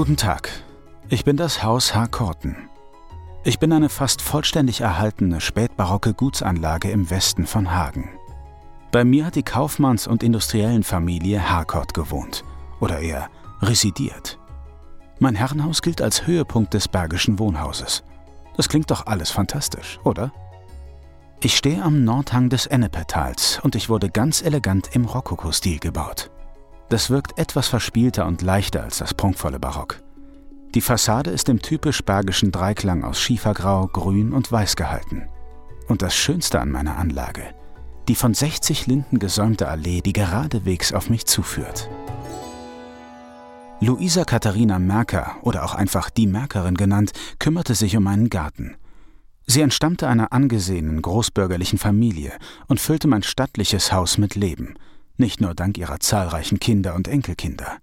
Guten Tag. Ich bin das Haus Harkorten. Ich bin eine fast vollständig erhaltene spätbarocke Gutsanlage im Westen von Hagen. Bei mir hat die Kaufmanns- und Industriellenfamilie Harkort gewohnt. Oder eher residiert. Mein Herrenhaus gilt als Höhepunkt des bergischen Wohnhauses. Das klingt doch alles fantastisch, oder? Ich stehe am Nordhang des Ennepetals und ich wurde ganz elegant im Rokoko-Stil gebaut. Das wirkt etwas verspielter und leichter als das prunkvolle Barock. Die Fassade ist im typisch bergischen Dreiklang aus Schiefergrau, Grün und Weiß gehalten. Und das Schönste an meiner Anlage, die von 60 Linden gesäumte Allee, die geradewegs auf mich zuführt. Luisa Katharina Merker, oder auch einfach die Merkerin genannt, kümmerte sich um meinen Garten. Sie entstammte einer angesehenen großbürgerlichen Familie und füllte mein stattliches Haus mit Leben – nicht nur dank ihrer zahlreichen Kinder und Enkelkinder.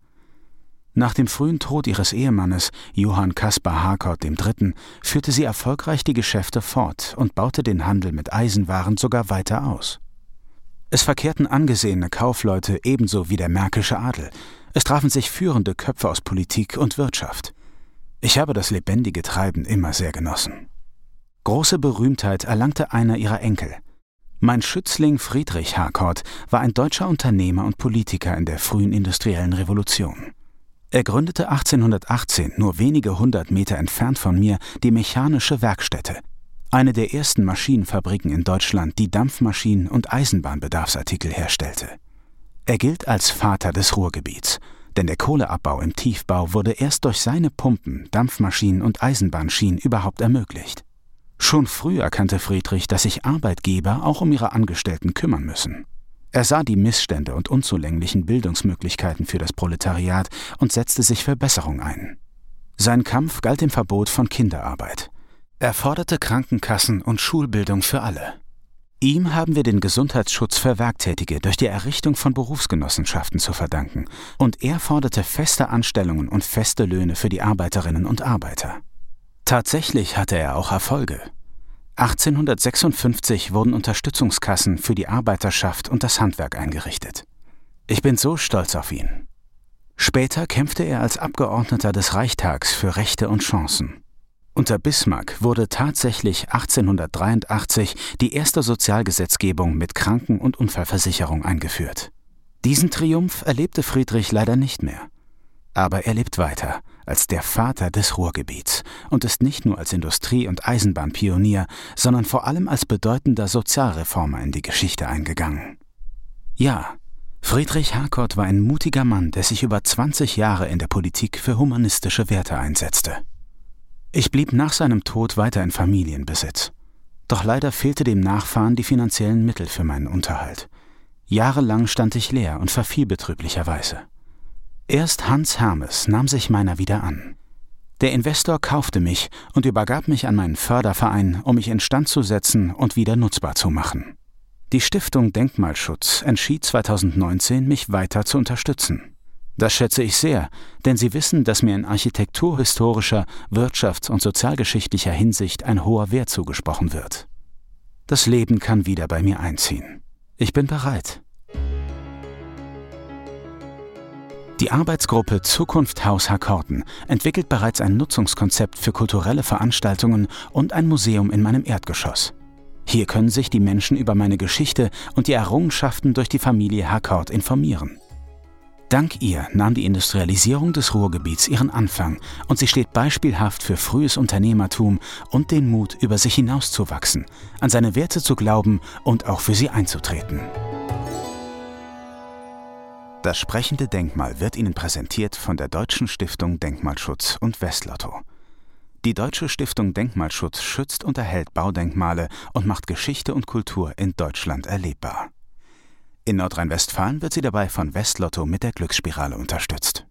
Nach dem frühen Tod ihres Ehemannes, Johann Caspar Harkort III., führte sie erfolgreich die Geschäfte fort und baute den Handel mit Eisenwaren sogar weiter aus. Es verkehrten angesehene Kaufleute ebenso wie der märkische Adel. Es trafen sich führende Köpfe aus Politik und Wirtschaft. Ich habe das lebendige Treiben immer sehr genossen. Große Berühmtheit erlangte einer ihrer Enkel, mein Schützling Friedrich Harcourt war ein deutscher Unternehmer und Politiker in der frühen industriellen Revolution. Er gründete 1818, nur wenige hundert Meter entfernt von mir, die Mechanische Werkstätte, eine der ersten Maschinenfabriken in Deutschland, die Dampfmaschinen und Eisenbahnbedarfsartikel herstellte. Er gilt als Vater des Ruhrgebiets, denn der Kohleabbau im Tiefbau wurde erst durch seine Pumpen, Dampfmaschinen und Eisenbahnschienen überhaupt ermöglicht. Schon früh erkannte Friedrich, dass sich Arbeitgeber auch um ihre Angestellten kümmern müssen. Er sah die Missstände und unzulänglichen Bildungsmöglichkeiten für das Proletariat und setzte sich für Besserung ein. Sein Kampf galt dem Verbot von Kinderarbeit. Er forderte Krankenkassen und Schulbildung für alle. Ihm haben wir den Gesundheitsschutz für Werktätige durch die Errichtung von Berufsgenossenschaften zu verdanken, und er forderte feste Anstellungen und feste Löhne für die Arbeiterinnen und Arbeiter. Tatsächlich hatte er auch Erfolge. 1856 wurden Unterstützungskassen für die Arbeiterschaft und das Handwerk eingerichtet. Ich bin so stolz auf ihn. Später kämpfte er als Abgeordneter des Reichstags für Rechte und Chancen. Unter Bismarck wurde tatsächlich 1883 die erste Sozialgesetzgebung mit Kranken- und Unfallversicherung eingeführt. Diesen Triumph erlebte Friedrich leider nicht mehr. Aber er lebt weiter als der Vater des Ruhrgebiets und ist nicht nur als Industrie- und Eisenbahnpionier, sondern vor allem als bedeutender Sozialreformer in die Geschichte eingegangen. Ja, Friedrich Harkort war ein mutiger Mann, der sich über 20 Jahre in der Politik für humanistische Werte einsetzte. Ich blieb nach seinem Tod weiter in Familienbesitz. Doch leider fehlte dem Nachfahren die finanziellen Mittel für meinen Unterhalt. Jahrelang stand ich leer und verfiel betrüblicherweise. Erst Hans Hermes nahm sich meiner wieder an. Der Investor kaufte mich und übergab mich an meinen Förderverein, um mich instand zu setzen und wieder nutzbar zu machen. Die Stiftung Denkmalschutz entschied 2019, mich weiter zu unterstützen. Das schätze ich sehr, denn sie wissen, dass mir in architekturhistorischer, wirtschafts- und sozialgeschichtlicher Hinsicht ein hoher Wert zugesprochen wird. Das Leben kann wieder bei mir einziehen. Ich bin bereit. Die Arbeitsgruppe Zukunft Haus Harkorten entwickelt bereits ein Nutzungskonzept für kulturelle Veranstaltungen und ein Museum in meinem Erdgeschoss. Hier können sich die Menschen über meine Geschichte und die Errungenschaften durch die Familie Harkort informieren. Dank ihr nahm die Industrialisierung des Ruhrgebiets ihren Anfang und sie steht beispielhaft für frühes Unternehmertum und den Mut, über sich hinauszuwachsen, an seine Werte zu glauben und auch für sie einzutreten. Das sprechende Denkmal wird Ihnen präsentiert von der Deutschen Stiftung Denkmalschutz und Westlotto. Die Deutsche Stiftung Denkmalschutz schützt und erhält Baudenkmale und macht Geschichte und Kultur in Deutschland erlebbar. In Nordrhein-Westfalen wird sie dabei von Westlotto mit der Glücksspirale unterstützt.